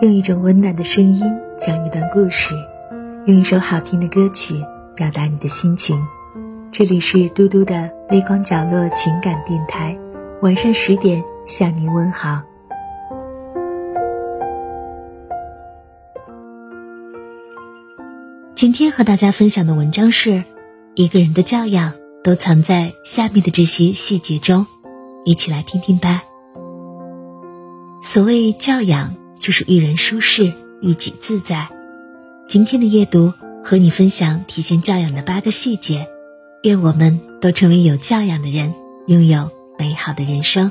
用一种温暖的声音讲一段故事，用一首好听的歌曲表达你的心情。这里是嘟嘟的微光角落情感电台，晚上十点向您问好。今天和大家分享的文章是：一个人的教养都藏在下面的这些细节中，一起来听听吧。所谓教养，就是育人舒适，遇己自在。今天的夜读和你分享体现教养的八个细节，愿我们都成为有教养的人，拥有美好的人生。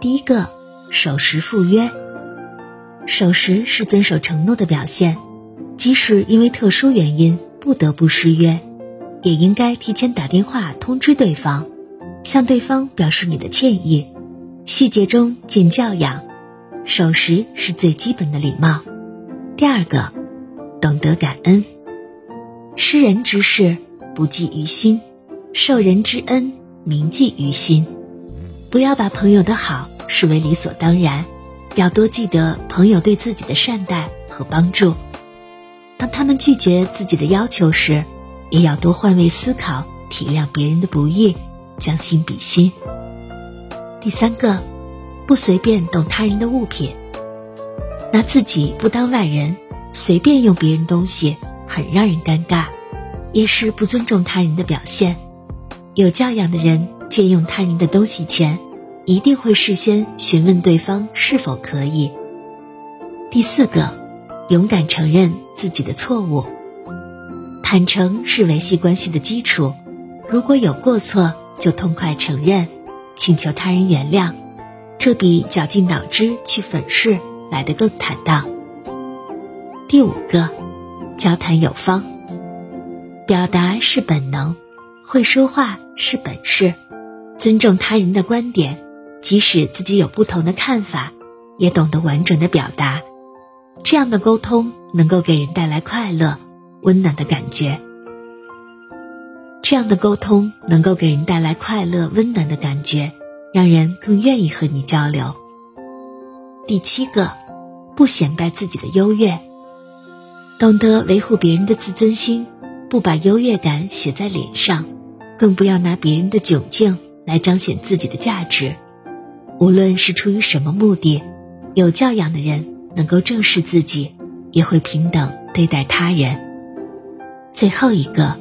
第一个，守时赴约。守时是遵守承诺的表现。即使因为特殊原因不得不失约，也应该提前打电话通知对方，向对方表示你的歉意。细节中见教养，守时是最基本的礼貌。第二个，懂得感恩。施人之事不记于心，受人之恩铭记于心。不要把朋友的好视为理所当然，要多记得朋友对自己的善待和帮助。当他们拒绝自己的要求时，也要多换位思考，体谅别人的不易，将心比心。第三个，不随便动他人的物品，拿自己不当外人，随便用别人东西，很让人尴尬，也是不尊重他人的表现。有教养的人，借用他人的东西前，一定会事先询问对方是否可以。第四个。勇敢承认自己的错误，坦诚是维系关系的基础。如果有过错，就痛快承认，请求他人原谅，这比绞尽脑汁去粉饰来得更坦荡。第五个，交谈有方，表达是本能，会说话是本事，尊重他人的观点，即使自己有不同的看法，也懂得婉转的表达。这样的沟通能够给人带来快乐、温暖的感觉。这样的沟通能够给人带来快乐、温暖的感觉，让人更愿意和你交流。第七个，不显摆自己的优越，懂得维护别人的自尊心，不把优越感写在脸上，更不要拿别人的窘境来彰显自己的价值。无论是出于什么目的，有教养的人。能够正视自己，也会平等对待他人。最后一个，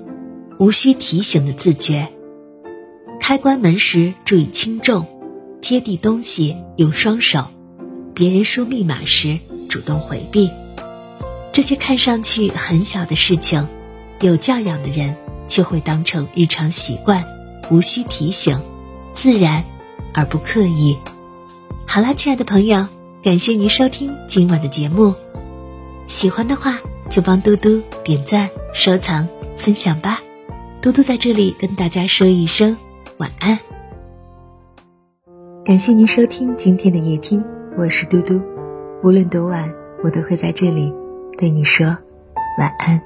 无需提醒的自觉。开关门时注意轻重，接地东西用双手，别人输密码时主动回避。这些看上去很小的事情，有教养的人却会当成日常习惯，无需提醒，自然而不刻意。好啦，亲爱的朋友。感谢您收听今晚的节目，喜欢的话就帮嘟嘟点赞、收藏、分享吧。嘟嘟在这里跟大家说一声晚安。感谢您收听今天的夜听，我是嘟嘟。无论多晚，我都会在这里对你说晚安。